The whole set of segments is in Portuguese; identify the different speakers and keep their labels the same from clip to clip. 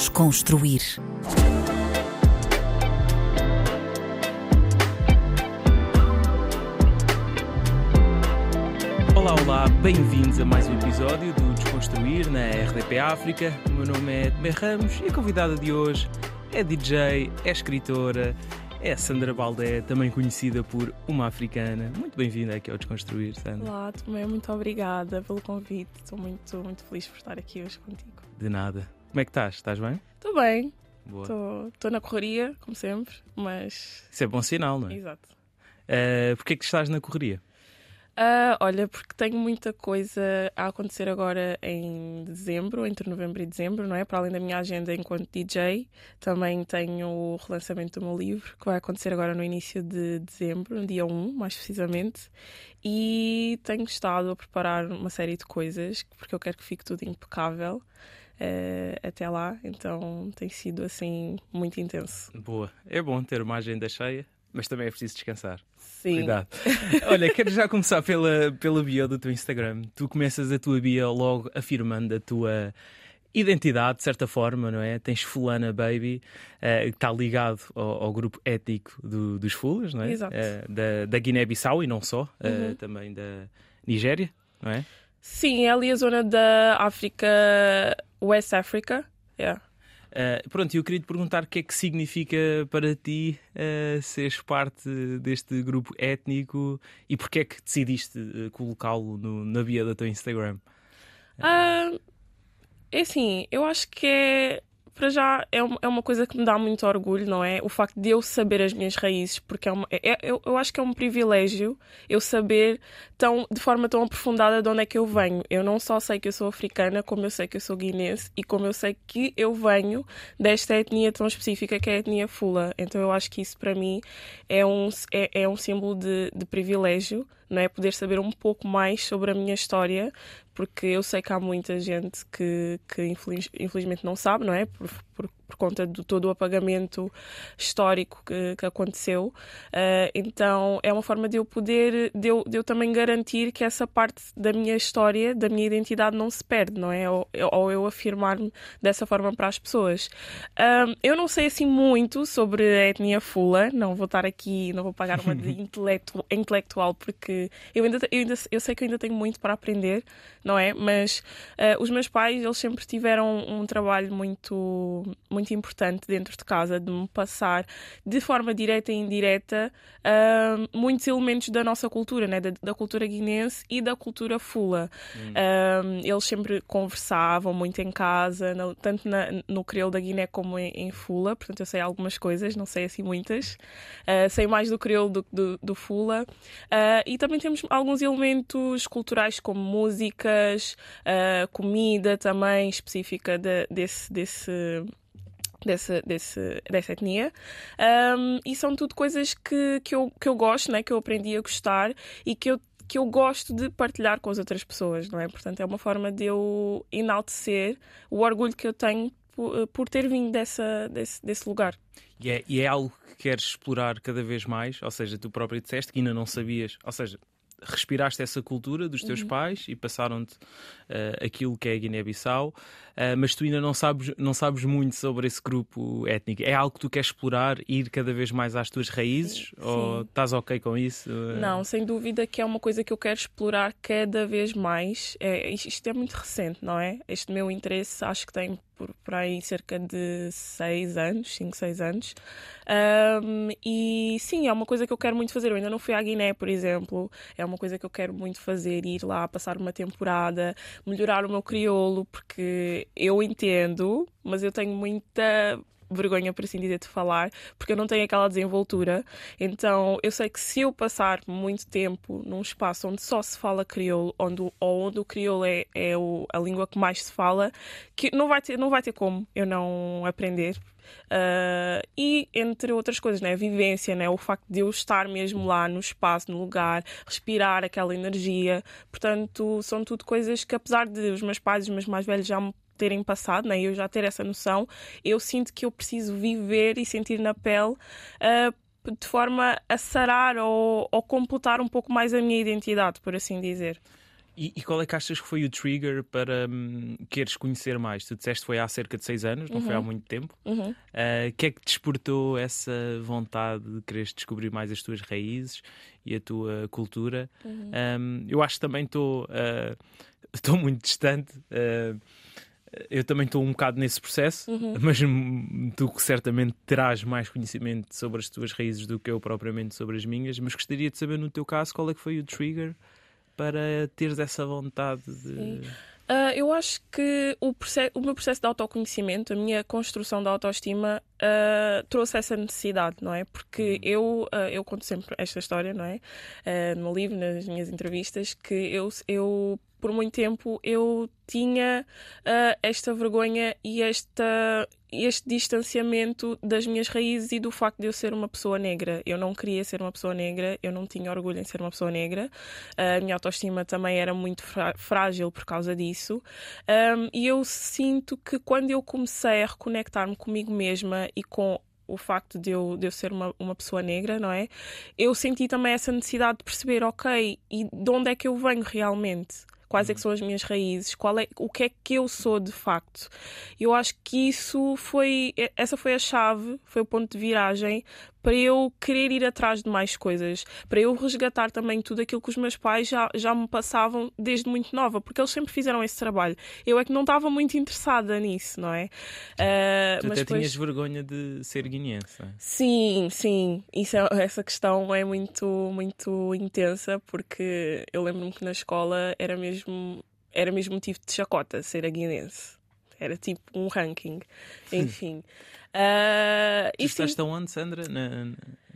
Speaker 1: Desconstruir.
Speaker 2: Olá, olá, bem-vindos a mais um episódio do Desconstruir na RDP África. O meu nome é Tomé Ramos e a convidada de hoje é DJ, é escritora, é Sandra Baldé, também conhecida por uma africana. Muito bem-vinda aqui ao Desconstruir, Sandra.
Speaker 3: Olá, Tomé, muito obrigada pelo convite. Estou muito, muito feliz por estar aqui hoje contigo.
Speaker 2: De nada. Como é que estás? Estás bem?
Speaker 3: Estou bem, estou na correria, como sempre, mas.
Speaker 2: Isso é bom sinal, não é?
Speaker 3: Exato.
Speaker 2: Uh, Porquê é que estás na correria?
Speaker 3: Ah, olha, porque tenho muita coisa a acontecer agora em dezembro, entre novembro e dezembro, não é? Para além da minha agenda enquanto DJ, também tenho o relançamento do meu livro, que vai acontecer agora no início de dezembro, no dia 1, mais precisamente. E tenho estado a preparar uma série de coisas, porque eu quero que fique tudo impecável. Eh, até lá, então tem sido assim muito intenso.
Speaker 2: Boa. É bom ter uma agenda cheia, mas também é preciso descansar.
Speaker 3: Sim.
Speaker 2: Cuidado. Olha, quero já começar pela, pela bio do teu Instagram. Tu começas a tua bio logo afirmando a tua identidade, de certa forma, não é? Tens Fulana Baby, eh, que está ligado ao, ao grupo étnico do- dos Fulas, não é?
Speaker 3: Exato.
Speaker 2: Eh, da, da Guiné-Bissau e não só, eh,
Speaker 3: Uhum.
Speaker 2: também da Nigéria, não é?
Speaker 3: Sim, é ali a zona da África, West Africa. Yeah.
Speaker 2: Eh, pronto, eu queria te perguntar o que é que significa para ti eh, seres parte deste grupo étnico e porque é que decidiste eh, colocá-lo na bio do teu Instagram?
Speaker 3: Ah, é assim, eu acho que é. Para já é é uma coisa que me dá muito orgulho, não é? O facto de eu saber as minhas raízes, porque é uma, é- é- eu, eu acho que é um privilégio eu saber tão, de forma tão aprofundada de onde é que eu venho. Eu não só sei que eu sou africana, como eu sei que eu sou guinense e como eu sei que eu venho desta etnia tão específica que é a etnia Fula. Então eu acho que isso para mim é um, é, é um símbolo de, de privilégio, não é? Poder saber um pouco mais sobre a minha história, porque eu sei que há muita gente que, que infeliz- infelizmente não sabe, não é? Por, por, por conta de todo o apagamento histórico que, que aconteceu. Ah, então é uma forma de eu poder, de eu, de eu também garantir que essa parte da minha história, da minha identidade não se perde, não é? Ou, ou eu afirmar-me dessa forma para as pessoas. Ahm, eu não sei assim muito sobre a etnia Fula, não vou estar aqui, não vou pagar uma de intelectu- intelectual, porque eu ainda, eu ainda eu sei que eu ainda tenho muito para aprender, não é? Mas ah, os meus pais, eles sempre tiveram um trabalho muito, muito importante dentro de casa, de me passar de forma direta e indireta ahm, muitos elementos da nossa cultura, né? da, da cultura guinense e da cultura Fula. Um, eles sempre conversavam muito em casa, no- tanto na- no crioulo da Guiné como em, em Fula, portanto eu sei algumas coisas, não sei assim muitas. Uh, sei mais do crioulo do, do, do Fula. Uh, e também temos alguns elementos culturais como músicas, uh, comida também específica de- desse. desse Desse, desse, dessa etnia Um, e são tudo coisas que, que, eu, que eu gosto, né? que eu aprendi a gostar e que eu que eu gosto de partilhar com as outras pessoas, não é? Portanto, é uma forma de eu enaltecer o orgulho que eu tenho por, por ter vindo dessa, desse, desse lugar.
Speaker 2: E é, e é algo que queres explorar cada vez mais? Ou seja, tu próprio disseste que ainda não sabias, ou seja, respiraste essa cultura dos teus pais e passaram-te eh, aquilo que é a Guiné-Bissau, eh, mas tu ainda não sabes, não sabes muito sobre esse grupo étnico. É algo que tu queres explorar, ir cada vez mais às tuas raízes? Ou
Speaker 3: sim.
Speaker 2: estás ok com isso?
Speaker 3: Não, sem dúvida que é uma coisa que eu quero explorar cada vez mais. É, isto é muito recente, não é? Este meu interesse acho que tem por, por aí cerca de seis anos, 5, 6 anos. Ahm, e sim, é uma coisa que eu quero muito fazer. Eu ainda não fui à Guiné, por exemplo. É uma coisa que eu quero muito fazer, ir lá, passar uma temporada, melhorar o meu crioulo, porque eu entendo, mas eu tenho muita vergonha, por assim dizer, de falar, porque eu não tenho aquela desenvoltura. Então, eu sei que se eu passar muito tempo num espaço onde só se fala crioulo, onde, ou onde o crioulo é, é o- a língua que mais se fala, que não vai ter, não vai ter como eu não aprender. Ah, e entre outras coisas, né? a vivência, né? o facto de eu estar mesmo lá no espaço, no lugar, respirar aquela energia. Portanto, são tudo coisas que, apesar de os meus pais, os meus mais velhos já me terem passado, né? eu já ter essa noção, eu sinto que eu preciso viver e sentir na pele. ah, de forma a sarar ou, ou completar um pouco mais a minha identidade, por assim dizer.
Speaker 2: E, e, qual é que achas que foi o trigger para hum, queres conhecer mais? Tu disseste que foi há cerca de seis anos, não uhum. foi há uhum. muito tempo. O
Speaker 3: uhum. uh,
Speaker 2: que é que despertou essa vontade de quereres descobrir mais as tuas raízes e a tua cultura? Uhum. Um, eu acho que também estou uh, muito distante. Uh, eu também estou um bocado nesse processo, uhum. mas tu certamente terás mais conhecimento sobre as tuas raízes do que eu propriamente sobre as minhas. Mas gostaria de saber, no teu caso, qual é que foi o trigger para teres essa vontade de.
Speaker 3: Uh, eu acho que o, o, meu processo de autoconhecimento, a minha construção da autoestima, uh, trouxe essa necessidade, não é? Porque uhum. eu, uh, eu conto sempre esta história, não é? no meu livro, nas minhas entrevistas, que eu, eu por muito tempo eu tinha uh, esta vergonha e esta, este distanciamento das minhas raízes e do facto de eu ser uma pessoa negra. Eu não queria ser uma pessoa negra, eu não tinha orgulho em ser uma pessoa negra. Uh, a minha autoestima também era muito frágil por causa disso. Um, e eu sinto que quando eu comecei a reconectar-me comigo mesma e com o facto de eu, de eu ser uma, uma pessoa negra, não é? Eu senti também essa necessidade de perceber, ok, e de onde é que eu venho realmente? Quais é que são as minhas raízes, qual é, o que é que eu sou de facto. Eu acho que isso foi, essa foi a chave, foi o ponto de viragem para eu querer ir atrás de mais coisas, para eu resgatar também tudo aquilo que os meus pais já, já me passavam desde muito nova, porque eles sempre fizeram esse trabalho. Eu é que não estava muito interessada nisso, não é?
Speaker 2: Uh, tu mas até depois... tinhas vergonha de ser guineense. É?
Speaker 3: Sim, sim. Isso é, essa questão é muito, muito intensa, porque eu lembro-me que na escola era mesmo, era mesmo motivo de chacota ser a guinense. Era tipo um ranking. Enfim.
Speaker 2: Uh, tu estudaste onde, Sandra? Na,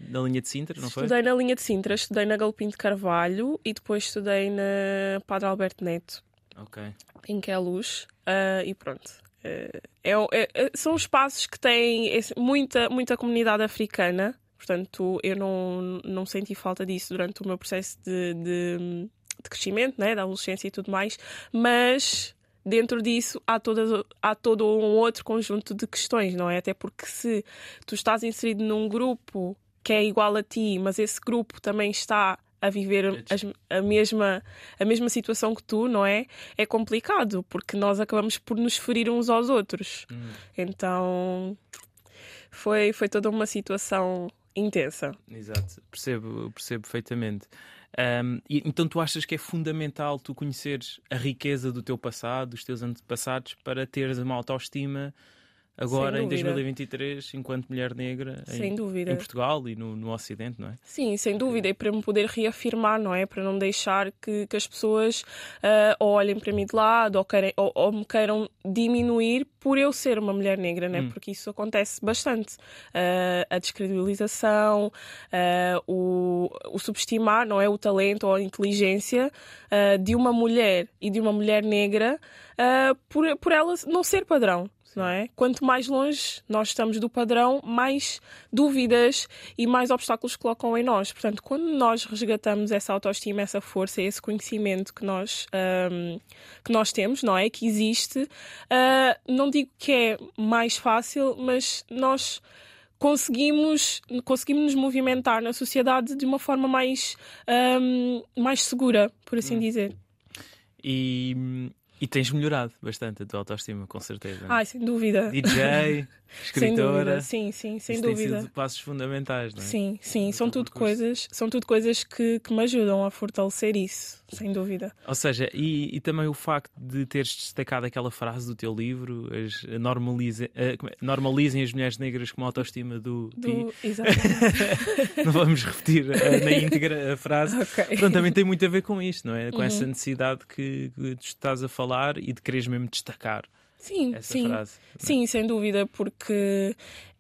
Speaker 2: na linha de Sintra, não
Speaker 3: foi? Estudei na linha de Sintra, estudei na Galpim de Carvalho e depois estudei na Padre Alberto Neto.
Speaker 2: Ok.
Speaker 3: Em que é a luz. Uh, e pronto. Uh, é, é, são espaços que têm muita, muita comunidade africana. Portanto, eu não, não senti falta disso durante o meu processo de, de, de crescimento, né, da adolescência e tudo mais. Mas dentro disso há, toda, há todo um outro conjunto de questões, não é? Até porque se tu estás inserido num grupo que é igual a ti, mas esse grupo também está a viver as, a, mesma, a mesma situação que tu, não é? É complicado, porque nós acabamos por nos ferir uns aos outros. Hum. Então foi, foi toda uma situação intensa.
Speaker 2: Exato, percebo, percebo perfeitamente. Um, e, então tu achas que é fundamental tu conheceres a riqueza do teu passado, dos teus antepassados, para teres uma autoestima agora em 2023, enquanto mulher negra em, em, Portugal e no, no Ocidente, não é?
Speaker 3: Sim, sem dúvida, e para me poder reafirmar, não é? Para não deixar que, que as pessoas uh, olhem para mim de lado ou, querem, ou, ou, me queiram diminuir por eu ser uma mulher negra, né? Hum. Porque isso acontece bastante. Uh, a descredibilização, uh, o, o subestimar, não é? O talento ou a inteligência de uma mulher e de uma mulher negra por, por ela não ser padrão não é? Quanto mais longe nós estamos do padrão, mais dúvidas e mais obstáculos colocam em nós. Portanto, quando nós resgatamos essa autoestima, essa força, esse conhecimento que nós, um, que nós temos, não é? Que existe, uh, não digo que é mais fácil, mas nós conseguimos, conseguimos nos movimentar na sociedade de uma forma mais, um, mais segura, por assim hum. dizer.
Speaker 2: E e tens melhorado bastante a tua autoestima, com certeza.
Speaker 3: Ai, sem dúvida.
Speaker 2: DJ, escritora.
Speaker 3: Sim, sim, sem
Speaker 2: Isso
Speaker 3: dúvida.
Speaker 2: Tem sido passos fundamentais, não é?
Speaker 3: Sim, sim, são tudo coisas, são tudo coisas que, que me ajudam a fortalecer isso, sem dúvida.
Speaker 2: Ou seja, e, e também o facto de teres destacado aquela frase do teu livro, as, normalize, uh, normalizem as mulheres negras com uma autoestima do,
Speaker 3: do Exatamente.
Speaker 2: não vamos repetir uh, na íntegra a frase. Okay. Pronto, também tem muito a ver com isto, não é? Com uhum. essa necessidade que, que tu estás a falar e de quereres mesmo destacar.
Speaker 3: Sim,
Speaker 2: essa
Speaker 3: sim.
Speaker 2: Frase,
Speaker 3: é? sim, sem dúvida, porque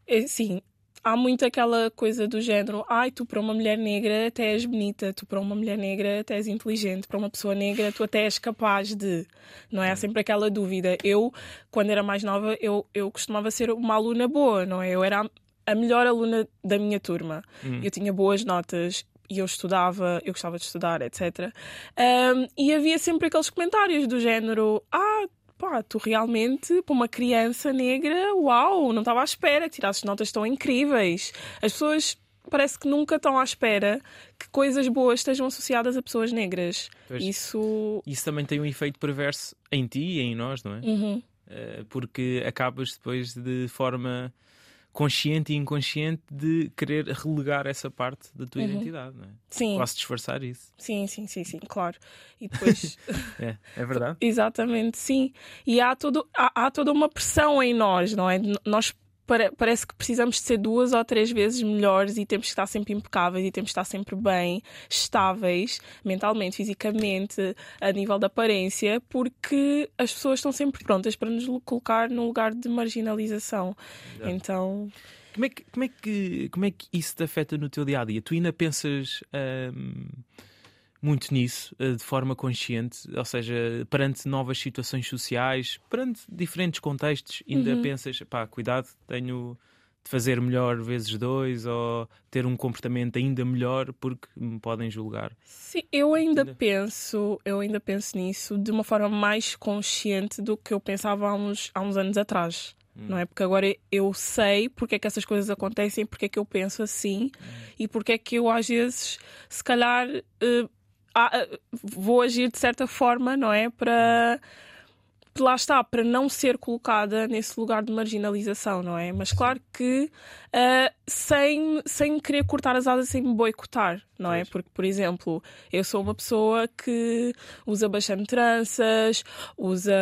Speaker 3: é, sim, há muito aquela coisa do género: ai, tu para uma mulher negra até és bonita, tu para uma mulher negra até és inteligente, para uma pessoa negra tu até és capaz de. Não é? Há sempre aquela dúvida. Eu, quando era mais nova, eu, eu costumava ser uma aluna boa, não é? Eu era a melhor aluna da minha turma. Hum. Eu tinha boas notas, e eu estudava, eu gostava de estudar, etc. Um, e havia sempre aqueles comentários do género: Ah, pá, tu realmente, para uma criança negra, uau, não estava à espera que tirasses notas tão incríveis. As pessoas parece que nunca estão à espera que coisas boas estejam associadas a pessoas negras.
Speaker 2: Pois.
Speaker 3: Isso.
Speaker 2: Isso também tem um efeito perverso em ti e em nós, não é?
Speaker 3: Uhum.
Speaker 2: Uh, porque acabas depois de forma consciente e inconsciente de querer relegar essa parte da tua
Speaker 3: Uhum.
Speaker 2: identidade, não é?
Speaker 3: Sim,
Speaker 2: Posso disfarçar isso.
Speaker 3: sim, sim, sim, sim, claro. E depois.
Speaker 2: É, é verdade.
Speaker 3: Exatamente, sim. E há, todo, há, há toda uma pressão em nós, não é? Nós parece que precisamos de ser duas ou três vezes melhores e temos que estar sempre impecáveis e temos que estar sempre bem, estáveis, mentalmente, fisicamente, a nível da aparência, porque as pessoas estão sempre prontas para nos colocar num lugar de marginalização. Então,
Speaker 2: Como é, que, como, é que, como é que isso te afeta no teu dia a dia? Tu ainda pensas ahm, muito nisso, eh, de forma consciente, ou seja, perante novas situações sociais, perante diferentes contextos, ainda
Speaker 3: Uhum.
Speaker 2: pensas, pá, cuidado, tenho de fazer melhor vezes dois ou ter um comportamento ainda melhor porque me podem julgar.
Speaker 3: Sim, eu ainda
Speaker 2: Ainda.
Speaker 3: penso, eu ainda penso nisso de uma forma mais consciente do que eu pensava há uns, há uns anos atrás. Não é? Porque agora eu sei porque é que essas coisas acontecem, porque é que eu penso assim e porque é que eu às vezes, se calhar, eh, ah, vou agir de certa forma, não é? Para lá está, para não ser colocada nesse lugar de marginalização, não é? Mas claro que ah, sem, sem querer cortar as asas, sem me boicotar, não é? Porque, por exemplo, eu sou uma pessoa que usa bastante tranças, usa.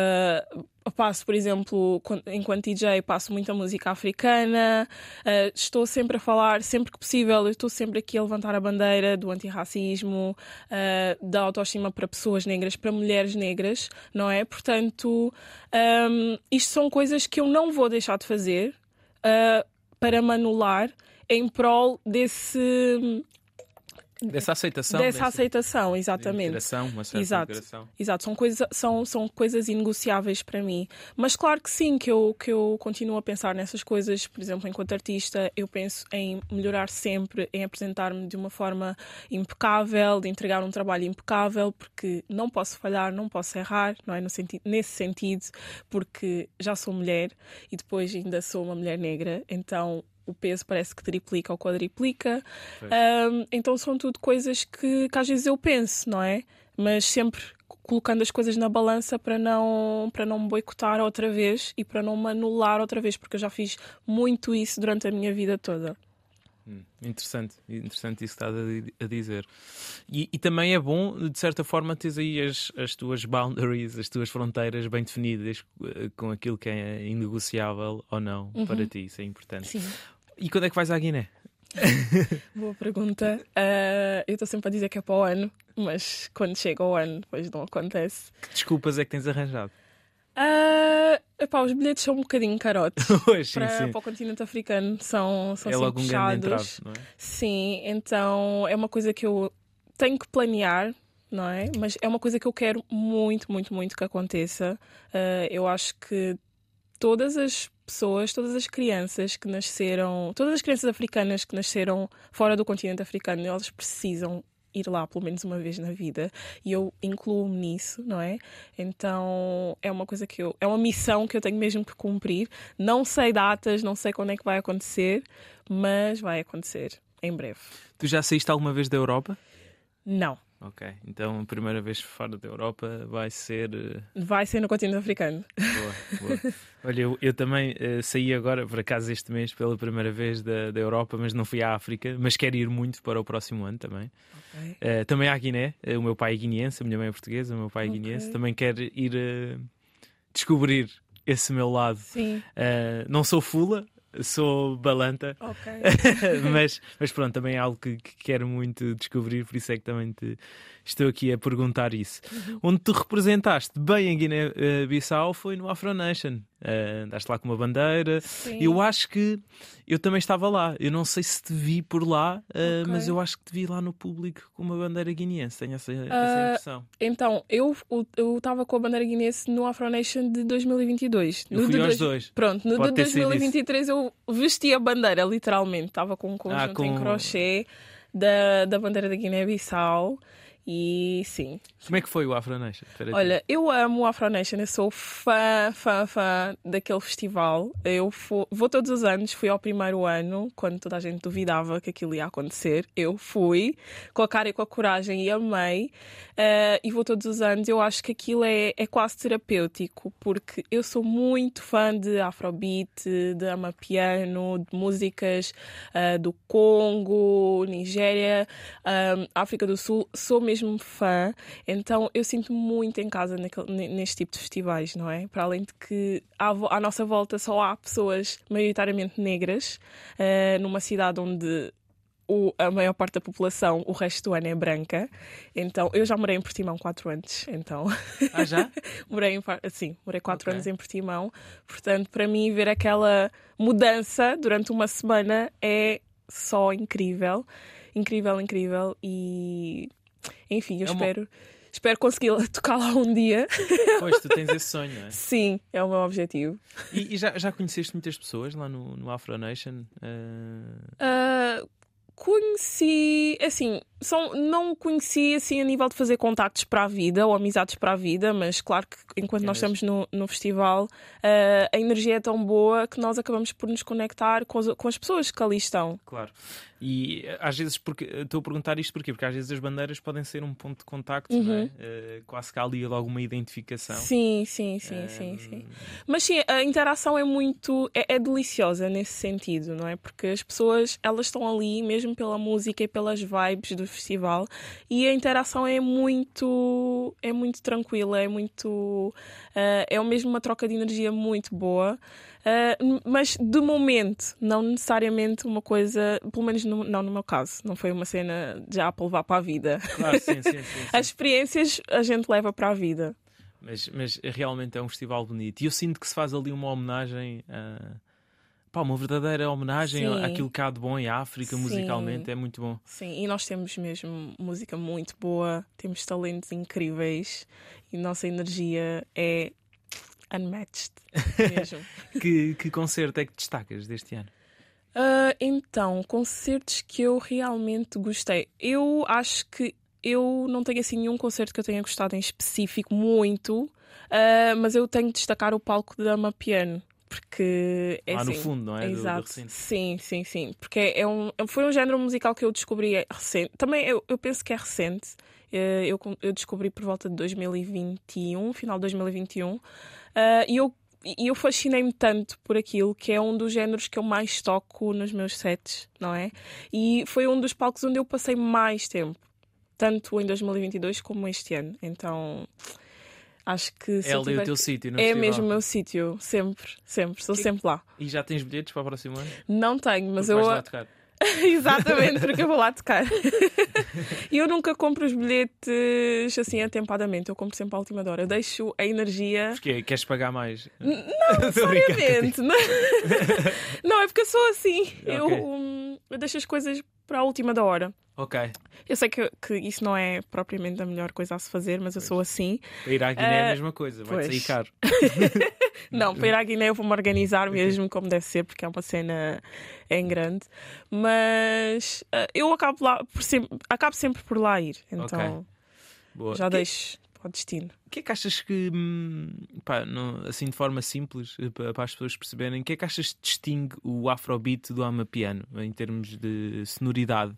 Speaker 3: Passo, por exemplo, quan- enquanto DJ, passo muita música africana, ah, estou sempre a falar, sempre que possível, estou sempre aqui a levantar a bandeira do antirracismo, ah, da autoestima para pessoas negras, para mulheres negras, não é? Portanto, ahm, isto são coisas que eu não vou deixar de fazer ah, para me anular em prol desse,
Speaker 2: Dessa aceitação.
Speaker 3: dessa aceitação, exatamente.
Speaker 2: Integração, uma certa
Speaker 3: Exato.
Speaker 2: integração.
Speaker 3: Exato, são, coisa, são, são coisas inegociáveis para mim. Mas claro que sim, que eu, que eu continuo a pensar nessas coisas. Por exemplo, enquanto artista, eu penso em melhorar sempre, em apresentar-me de uma forma impecável, de entregar um trabalho impecável, porque não posso falhar, não posso errar, não é? No sentido, nesse sentido, porque já sou mulher e depois ainda sou uma mulher negra, então o peso parece que triplica ou quadriplica. Ahm, então são tudo coisas que, que às vezes eu penso, não é? Mas sempre co- colocando as coisas na balança para não, para não me boicotar outra vez e para não me anular outra vez, porque eu já fiz muito isso durante a minha vida toda.
Speaker 2: Hum, Interessante, interessante isso que estás a di- a dizer. E, e também é bom, de certa forma, teres aí as, as tuas boundaries, as tuas fronteiras bem definidas eh, com aquilo que é inegociável ou não para ti. Isso é importante.
Speaker 3: Sim.
Speaker 2: E quando é que vais à Guiné?
Speaker 3: Boa pergunta. Ah, eu estou sempre a dizer que é para o ano, mas quando chega o ano, depois não acontece.
Speaker 2: Que desculpas é que tens arranjado?
Speaker 3: Ah, epá, os bilhetes são um bocadinho carotes.
Speaker 2: Sim,
Speaker 3: Para,
Speaker 2: sim.
Speaker 3: para o continente africano são, são
Speaker 2: É
Speaker 3: assim
Speaker 2: logo um grande
Speaker 3: puxados.
Speaker 2: entrave, não é?
Speaker 3: Sim, então é uma coisa que eu tenho que planear, não é? Mas é uma coisa que eu quero muito, muito, muito que aconteça. Ah, eu acho que todas as pessoas, todas as crianças que nasceram, todas as crianças africanas que nasceram fora do continente africano, elas precisam ir lá pelo menos uma vez na vida e eu incluo-me nisso, não é? Então é uma coisa que eu, é uma missão que eu tenho mesmo que cumprir. Não sei datas, não sei quando é que vai acontecer, mas vai acontecer em breve.
Speaker 2: Tu já saíste alguma vez da Europa?
Speaker 3: Não,
Speaker 2: Ok, então a primeira vez fora da Europa vai ser. eh,
Speaker 3: vai ser no continente africano.
Speaker 2: Boa, boa. Olha, eu, eu também eh, saí agora, por acaso, este mês pela primeira vez da, da Europa, mas não fui à África, mas quero ir muito para o próximo ano também. Eh, também à Guiné, o meu pai é guineense, a minha mãe é portuguesa, o meu pai é
Speaker 3: Ok.
Speaker 2: guineense, também quero ir descobrir esse meu lado.
Speaker 3: Sim,
Speaker 2: não sou fula, sou balanta,
Speaker 3: ok.
Speaker 2: mas, mas pronto, também é algo que, que quero muito descobrir, por isso é que também te estou aqui a perguntar isso.
Speaker 3: Uhum.
Speaker 2: Onde tu representaste bem a Guiné-Bissau foi no Afro Nation. Uh, andaste lá com uma bandeira.
Speaker 3: Sim.
Speaker 2: Eu acho que eu também estava lá. Eu não sei se te vi por lá, uh,
Speaker 3: Ok.
Speaker 2: mas eu acho que te vi lá no público com uma bandeira guineense. Tenho essa, essa
Speaker 3: Ah,
Speaker 2: impressão.
Speaker 3: Então, eu eu estava com a bandeira guinense no Afro Nation de 2022.
Speaker 2: Eu
Speaker 3: No
Speaker 2: fui
Speaker 3: de
Speaker 2: aos
Speaker 3: dois-
Speaker 2: dois.
Speaker 3: Pronto, no
Speaker 2: Pode
Speaker 3: de
Speaker 2: ter sido
Speaker 3: 2023 eu vesti a bandeira, literalmente. Estava com um conjunto
Speaker 2: Ah, com-
Speaker 3: em crochê da, da bandeira da Guiné-Bissau. E sim.
Speaker 2: Como é que foi o Afro Nation?
Speaker 3: Olha, eu amo o Afro Nation, eu sou fã, fã, fã daquele festival. Eu vou todos os anos, fui ao primeiro ano, quando toda a gente duvidava que aquilo ia acontecer. Eu fui, com a cara e com a coragem, e amei. Uh, e vou todos os anos. Eu acho que aquilo é, é quase terapêutico, porque eu sou muito fã de Afrobeat, de Amapiano, de músicas uh, do Congo, Nigéria, um, África do Sul. Sou mesmo mesmo fã, então eu sinto muito em casa naquele, neste tipo de festivais, não é? Para além de que à, à nossa volta só há pessoas maioritariamente negras, uh, numa cidade onde o, a maior parte da população, o resto do ano é branca. Então, eu já morei em Portimão 4 anos. Então,
Speaker 2: ah, já?
Speaker 3: morei em, sim, morei 4 okay. anos em Portimão. Portanto, para mim, ver aquela mudança durante uma semana é só incrível. Incrível, incrível. E enfim, eu é espero. Uma... Espero conseguir tocar lá um dia.
Speaker 2: Pois, tu tens esse sonho, não é?
Speaker 3: Sim, é o meu objetivo.
Speaker 2: E, e já, já conheceste muitas pessoas lá no, no Afro Nation?
Speaker 3: Uh... Uh, conheci, assim, são, não conheci assim a nível de fazer contactos para a vida ou amizades para a vida, mas claro que enquanto é nós estamos no, no festival, uh, a energia é tão boa que nós acabamos por nos conectar com as, com as pessoas que ali estão.
Speaker 2: Claro. E às vezes, porque estou a perguntar isto porquê? Porque às vezes as bandeiras podem ser um ponto de contacto, uhum. não é? Uh, quase que há ali logo uma identificação.
Speaker 3: Sim, sim, sim, sim, sim. Mas sim, a interação é muito. É, é, deliciosa nesse sentido, não é? Porque as pessoas elas estão ali mesmo pela música e pelas vibes do festival e a interação é muito. é muito tranquila, é muito. Uh, é mesmo uma troca de energia muito boa. Uh, mas de momento, não necessariamente uma coisa, pelo menos no, não no meu caso, não foi uma cena já para levar para a vida.
Speaker 2: Claro, sim, sim, sim, sim.
Speaker 3: As experiências a gente leva para a vida.
Speaker 2: Mas, mas realmente é um festival bonito. E eu sinto que se faz ali uma homenagem a. Pá, uma verdadeira homenagem Sim. àquilo que há de bom em África, Sim. musicalmente, é muito bom.
Speaker 3: Sim, e nós temos mesmo música muito boa, temos talentos incríveis e nossa energia é unmatched mesmo.
Speaker 2: que, que concerto é que destacas deste ano?
Speaker 3: Uh, então, concertos que eu realmente gostei. Eu acho que eu não tenho assim nenhum concerto que eu tenha gostado em específico, muito, uh, mas eu tenho de destacar o palco da Mapiano. Porque é
Speaker 2: Lá
Speaker 3: assim,
Speaker 2: no fundo, não é?
Speaker 3: Exato.
Speaker 2: Do, do
Speaker 3: sim, sim, sim. Porque é um, foi um género musical que eu descobri recente. Também eu, eu penso que é recente. Uh, eu, eu descobri por volta de 2021, final de 2021. Uh, e eu, eu fascinei-me tanto por aquilo que é um dos géneros que eu mais toco nos meus sets, não é? E foi um dos palcos onde eu passei mais tempo, tanto em 2022 como este ano. Então. Acho que
Speaker 2: é ali o teu sítio,
Speaker 3: É festival. mesmo o meu sítio, sempre, sempre, estou sempre lá.
Speaker 2: E já tens bilhetes para o próximo ano?
Speaker 3: Não tenho, mas
Speaker 2: Porque
Speaker 3: eu. Exatamente, porque eu vou lá tocar. E eu nunca compro os bilhetes assim atempadamente, eu compro sempre à última hora. Eu deixo a energia.
Speaker 2: Porque queres pagar mais?
Speaker 3: Não, necessariamente. Não. não, é porque eu sou assim. Okay. Eu, um, eu deixo as coisas para a última da hora.
Speaker 2: Ok.
Speaker 3: Eu sei que, que isso não é propriamente a melhor coisa a se fazer, mas pois. eu sou assim.
Speaker 2: Para ir à Guiné uh, é a ah, mesma coisa, vai sair caro.
Speaker 3: não, para ir à Guiné eu vou-me organizar mesmo como deve ser, porque é uma cena em grande. Mas uh, eu acabo, lá por sempre, acabo sempre por lá ir. Então okay. já que... deixo ao destino.
Speaker 2: O que é que achas que, hum, pá, não, assim de forma simples, eh, para as pessoas perceberem, o que é que achas que distingue o afrobeat do amapiano em termos de sonoridade?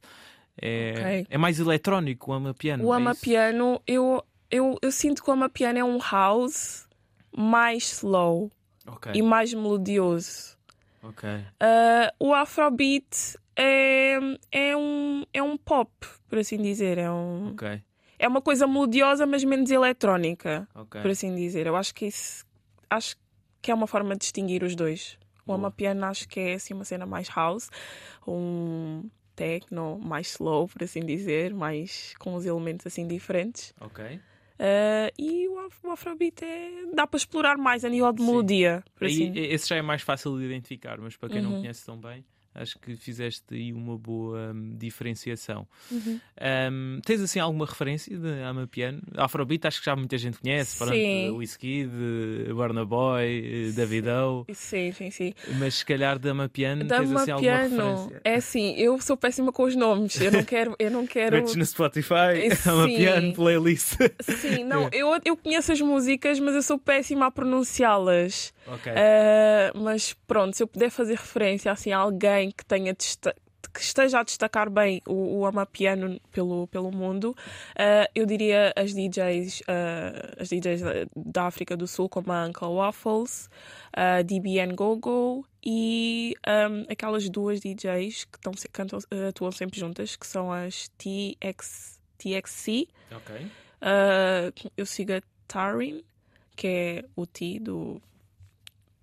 Speaker 2: É, okay. é mais eletrónico o amapiano?
Speaker 3: O
Speaker 2: é
Speaker 3: amapiano, eu, eu, eu sinto que o amapiano é um house mais slow okay. e mais melodioso.
Speaker 2: Okay.
Speaker 3: Uh, o afrobeat é, é, um, é um pop, por assim dizer. É um,
Speaker 2: okay
Speaker 3: é uma coisa melodiosa, mas menos eletrónica, okay. por assim dizer. Eu acho que isso acho que é uma forma de distinguir os dois. O Amapiano acho que é assim uma cena mais house, um techno mais slow, por assim dizer, mais com os elementos assim diferentes.
Speaker 2: Ok.
Speaker 3: Uh, e o, o Afrobeat é, dá para explorar mais a nível de melodia.
Speaker 2: Aí,
Speaker 3: assim.
Speaker 2: Esse já é mais fácil de identificar, mas para quem uhum. não conhece tão bem, Acho que fizeste aí uma boa um, diferenciação.
Speaker 3: Uhum.
Speaker 2: Um, tens assim alguma referência de Amapiano? Afrobeat acho que já muita gente conhece.
Speaker 3: Sim.
Speaker 2: Wizkid, Burna Boy, Davido.
Speaker 3: Sim, sim, sim.
Speaker 2: Mas se calhar de Amapiano tens assim alguma referência?
Speaker 3: É assim, eu sou péssima com os nomes. Eu não quero... Eu não quero...
Speaker 2: Metes no Spotify, Amapiano, playlist.
Speaker 3: Sim, não, eu, eu conheço as músicas, mas eu sou péssima a pronunciá-las.
Speaker 2: Ok.
Speaker 3: Uh, mas pronto, se eu puder fazer referência assim, a alguém que tenha que esteja a destacar bem o, o Amapiano pelo, pelo mundo, uh, eu diria as DJs, uh, as DJs da África do Sul, como a Uncle Waffles, a DBN Gogo e um, aquelas duas DJs que estão, cantam, atuam sempre juntas, que são as TX, TXC.
Speaker 2: Ok.
Speaker 3: eu sigo a Tarin, que é o T do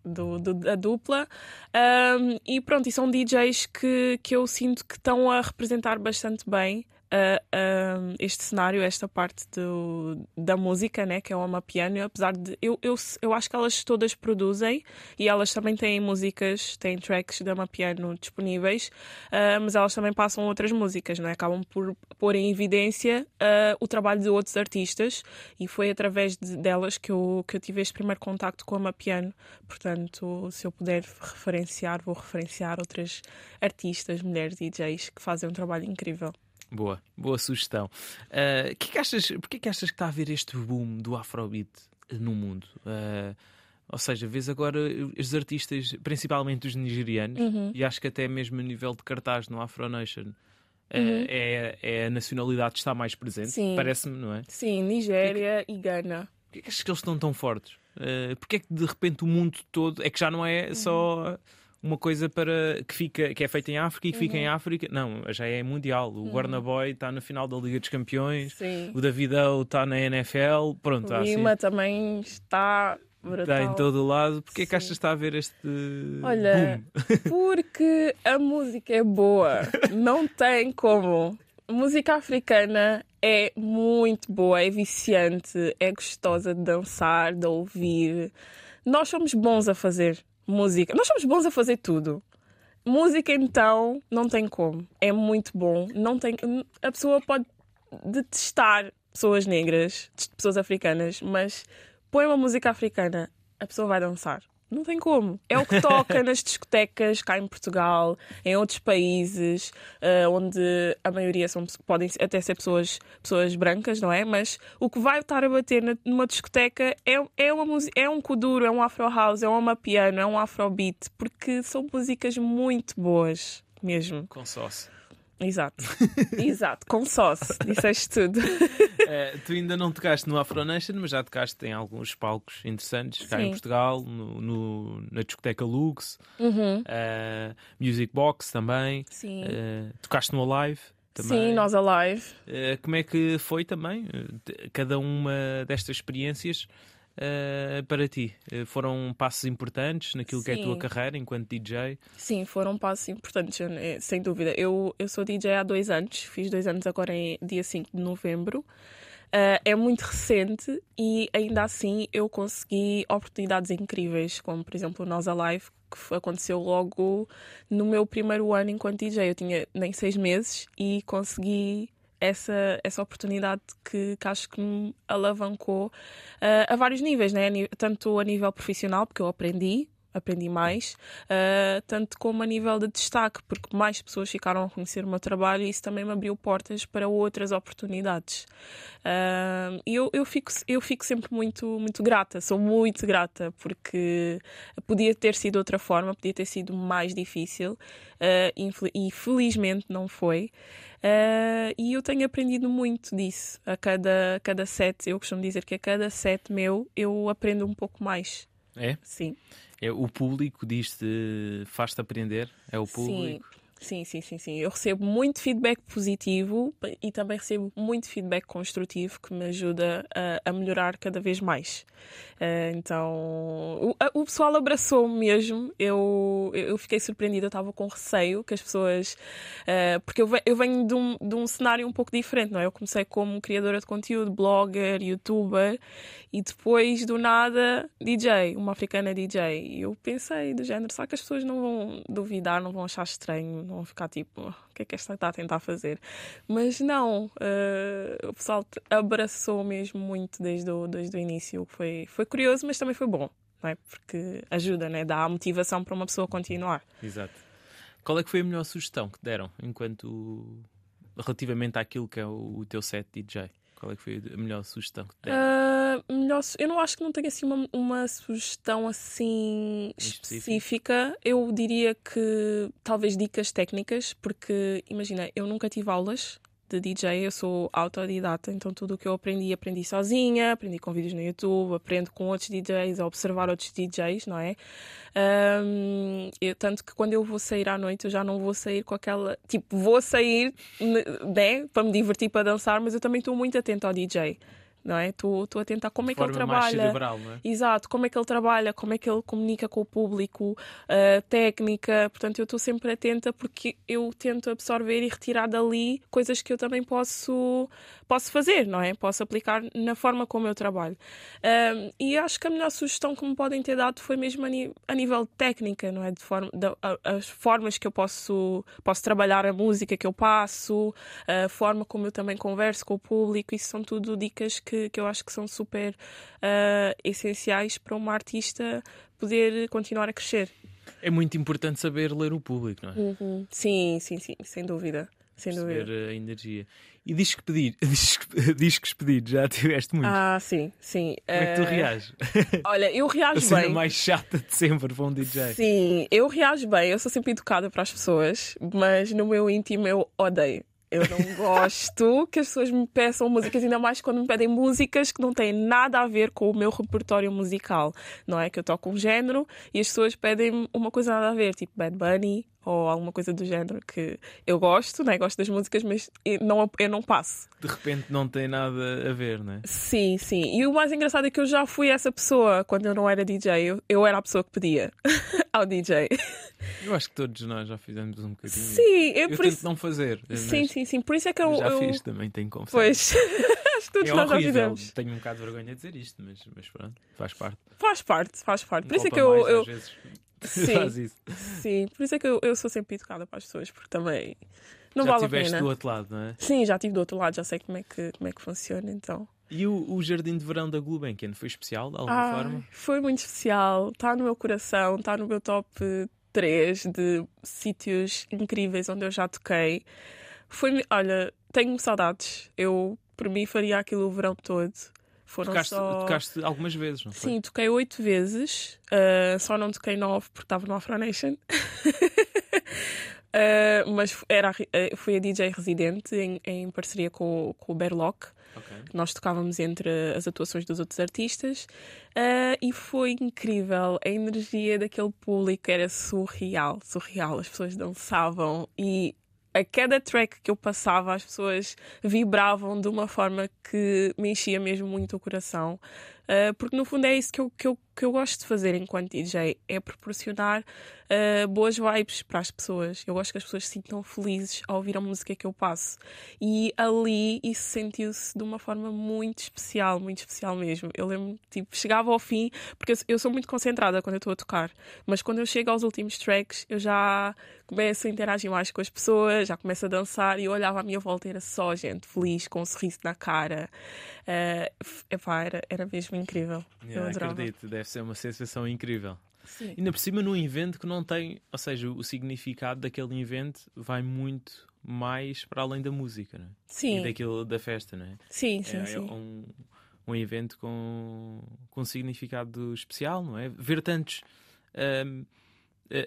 Speaker 3: do, do, da dupla. Um, e pronto, e são DJs que, que eu sinto que estão a representar bastante bem uh, este cenário, esta parte do, da música, né, que é o Amapiano, apesar de eu, eu, eu acho que elas todas produzem e elas também têm músicas, têm tracks de Amapiano disponíveis, uh, mas elas também passam outras músicas, né? acabam por pôr em evidência uh, o trabalho de outros artistas e foi através de, delas que eu, que eu tive este primeiro contacto com o Amapiano. Portanto, se eu puder referenciar, vou referenciar outras artistas, mulheres DJs que fazem um trabalho incrível.
Speaker 2: Boa, boa sugestão. Uh, que que achas, porquê que achas que está a haver este boom do Afrobeat no mundo? Uh, ou seja, vês agora os artistas, principalmente os nigerianos,
Speaker 3: uhum.
Speaker 2: e acho que até mesmo a nível de cartaz no Afro Nation, uh,
Speaker 3: uhum.
Speaker 2: é, é a nacionalidade que está mais presente, parece-me, não é?
Speaker 3: Sim, Nigéria que, e Gana.
Speaker 2: Porquê que achas que eles estão tão fortes? Uh, porquê é que de repente o mundo todo é que já não é uhum. Uma coisa para que fica que é feita em África e que uhum. fica em uhum. África. Não, já é mundial. O uhum. Boy está na final da Liga dos Campeões,
Speaker 3: Sim.
Speaker 2: o Davidão está na NFL, pronto.
Speaker 3: O Lima assim. também está Brutal.
Speaker 2: Está em todo o lado. Porquê é que achas que está a ver este
Speaker 3: Olha, porque a música é boa. Não tem como. A música africana é muito boa, é viciante, é gostosa de dançar, de ouvir. Nós somos bons a fazer música. Nós somos bons a fazer tudo. Música, então, não tem como. É muito bom. Não tem... A pessoa pode detestar pessoas negras, pessoas africanas, mas põe uma música africana, a pessoa vai dançar. Não tem como. É o que toca nas discotecas cá em Portugal, em outros países, uh, onde a maioria são, podem até ser pessoas, pessoas brancas, não é? Mas o que vai estar a bater na, numa discoteca é, é, uma, é um kuduro, é um afro house, é um amapiano, é um afrobeat, porque são músicas muito boas mesmo.
Speaker 2: Com sócio.
Speaker 3: Exato, exato, com sauce, disseste tudo.
Speaker 2: É, tu ainda não tocaste no Afro Nation, mas já tocaste em alguns palcos interessantes cá Sim. em Portugal, no, no, na discoteca Lux,
Speaker 3: uhum.
Speaker 2: uh, Music Box também.
Speaker 3: Sim.
Speaker 2: Uh, tocaste no Alive. Também.
Speaker 3: Sim, nós Alive.
Speaker 2: Uh, como é que foi também? Cada uma destas experiências uh, para ti? Uh, foram passos importantes naquilo Sim. que é a tua carreira enquanto DJ?
Speaker 3: Sim, foram passos importantes, eh, sem dúvida. Eu, eu sou DJ há dois anos, fiz dois anos agora em dia 5 de novembro. Uh, é muito recente e ainda assim eu consegui oportunidades incríveis, como por exemplo o Nós Alive, que aconteceu logo no meu primeiro ano enquanto DJ. Eu tinha nem seis meses e consegui essa, essa oportunidade que, que acho que me alavancou uh, a vários níveis, né? tanto a nível profissional, porque eu aprendi, aprendi mais, uh, tanto como a nível de destaque, porque mais pessoas ficaram a conhecer o meu trabalho e isso também me abriu portas para outras oportunidades. Uh, e eu, eu, fico, eu fico sempre muito, muito grata, sou muito grata, porque podia ter sido outra forma, podia ter sido mais difícil uh, e felizmente não foi. E eu tenho aprendido muito disso. A cada, cada set, eu costumo dizer que a cada set meu eu aprendo um pouco mais.
Speaker 2: É?
Speaker 3: Sim.
Speaker 2: É, o público diz-te, faz-te aprender? É o público?
Speaker 3: Sim. Sim, sim, sim, sim. Eu recebo muito feedback positivo e também recebo muito feedback construtivo que me ajuda a, a melhorar cada vez mais. Uh, então, o, o pessoal abraçou-me mesmo. Eu, eu fiquei surpreendida, estava com receio que as pessoas. Uh, porque eu, eu venho de um, de um cenário um pouco diferente, não é? Eu comecei como criadora de conteúdo, blogger, youtuber e depois do nada DJ, uma africana DJ. E eu pensei do género, será que as pessoas não vão duvidar, não vão achar estranho? Vão ficar tipo, o que é que esta está a tentar fazer? Mas não, uh, o pessoal abraçou mesmo muito desde o, desde o início. Foi, foi curioso, mas também foi bom, não é? Porque ajuda, né? dá motivação para uma pessoa continuar.
Speaker 2: Exato. Qual é que foi a melhor sugestão que deram enquanto relativamente àquilo que é o, teu set DJ? Qual é que foi a melhor sugestão que te deram?
Speaker 3: Uh, melhor, eu não acho que não tenha assim uma, uma sugestão assim específica. Eu diria que talvez dicas técnicas, porque imagina, eu nunca tive aulas de DJ, eu sou autodidata, então tudo o que eu aprendi, aprendi sozinha, aprendi com vídeos no YouTube, aprendo com outros DJs, a observar outros DJs, não é? Um, eu, tanto que quando eu vou sair à noite, eu já não vou sair com aquela. Tipo, vou sair né, para me divertir, para dançar, mas eu também estou muito atenta ao DJ não é? Estou a tentar como é que ele trabalha.
Speaker 2: Não é?
Speaker 3: Exato, como é que ele trabalha, como é que ele comunica com o público, uh, técnica. Portanto, eu estou sempre atenta porque eu tento absorver e retirar dali coisas que eu também posso, posso fazer, não é? Posso aplicar na forma como eu trabalho. Uh, e acho que a melhor sugestão que me podem ter dado foi mesmo a, ni a nível técnica, não é? De forma, de, a, as formas que eu posso, posso trabalhar a música que eu passo, a forma como eu também converso com o público, isso são tudo dicas que que, que eu acho que são super uh, essenciais para uma artista poder continuar a crescer.
Speaker 2: É muito importante saber ler o público, não é?
Speaker 3: Uhum. Sim, sim, sim, sem dúvida. Sem
Speaker 2: dúvida. a energia. E discos pedidos, discos pedidos, já tiveste muito?
Speaker 3: Ah, sim, sim.
Speaker 2: Como é que tu uh... reages?
Speaker 3: Olha, eu reajo
Speaker 2: bem. A mais chata de sempre para um DJ.
Speaker 3: Sim, eu reajo bem. Eu sou sempre educada para as pessoas, mas no meu íntimo eu odeio. Eu não gosto que as pessoas me peçam músicas, ainda mais quando me pedem músicas que não têm nada a ver com o meu repertório musical. Não é que eu toco um género e as pessoas pedem uma coisa nada a ver, tipo Bad Bunny ou alguma coisa do género que eu gosto, né? gosto das músicas, mas eu não, eu não passo.
Speaker 2: De repente não tem nada a ver, né?
Speaker 3: Sim, sim. E o mais engraçado é que eu já fui essa pessoa quando eu não era DJ. Eu, eu era a pessoa que pedia ao DJ.
Speaker 2: Eu acho que todos nós já fizemos um bocadinho.
Speaker 3: Sim, eu,
Speaker 2: eu
Speaker 3: por
Speaker 2: isso... não fazer.
Speaker 3: Sim, sim, sim. Por isso é que eu.
Speaker 2: Já
Speaker 3: eu...
Speaker 2: fiz também, tenho confessar.
Speaker 3: Pois. acho que todos
Speaker 2: é
Speaker 3: nós
Speaker 2: horrível.
Speaker 3: já fizemos.
Speaker 2: Tenho um bocado de vergonha de dizer isto, mas, mas pronto, faz parte.
Speaker 3: Faz parte, faz parte. Por isso é que
Speaker 2: eu. Eu...
Speaker 3: Sim, sim, por isso é que eu, eu sou sempre educada para as pessoas, porque também não
Speaker 2: já
Speaker 3: vale
Speaker 2: a pena. Já
Speaker 3: estiveste
Speaker 2: do outro lado, não é?
Speaker 3: Sim, já estive do outro lado, já sei como é que, como é que funciona, então.
Speaker 2: E o, o Jardim de Verão da Gulbenkian foi especial, de alguma
Speaker 3: ah,
Speaker 2: forma?
Speaker 3: Foi muito especial, está no meu coração, está no meu top 3 de sítios incríveis onde eu já toquei. Foi, olha, tenho saudades. Eu, por mim, faria aquilo o verão todo.
Speaker 2: Foram tocaste, só... tocaste algumas vezes, não
Speaker 3: foi? Sim, toquei oito vezes. Uh, só não toquei nove porque estava no Afro Nation. uh, mas era, uh, fui a DJ residente em, em parceria com, com o Berlock. Okay. Nós tocávamos entre as atuações dos outros artistas uh, e foi incrível. A energia daquele público era surreal, surreal. As pessoas dançavam e a cada track que eu passava, as pessoas vibravam de uma forma que me enchia mesmo muito o coração. Uh, porque no fundo é isso que eu, que, eu, que eu gosto de fazer enquanto DJ, é proporcionar uh, boas vibes para as pessoas. Eu gosto que as pessoas se sintam felizes ao ouvir a música que eu passo. E ali isso sentiu-se de uma forma muito especial, muito especial mesmo. Eu lembro, tipo, chegava ao fim, porque eu, sou muito concentrada quando eu estou a tocar, mas quando eu chego aos últimos tracks, eu já começo a interagir mais com as pessoas, já começo a dançar e eu olhava à minha volta e era só gente feliz, com um sorriso na cara. Uh, epá, era, era mesmo incrível.
Speaker 2: Yeah, eu adorava. Acredito, deve ser uma sensação incrível.
Speaker 3: Sim.
Speaker 2: Ainda por cima num evento que não tem, ou seja, o significado daquele evento vai muito mais para além da música, não é?
Speaker 3: Sim.
Speaker 2: E daquilo da festa, não é?
Speaker 3: Sim, sim,
Speaker 2: é,
Speaker 3: sim.
Speaker 2: É um, um evento com, com significado especial, não é? Ver tantos um,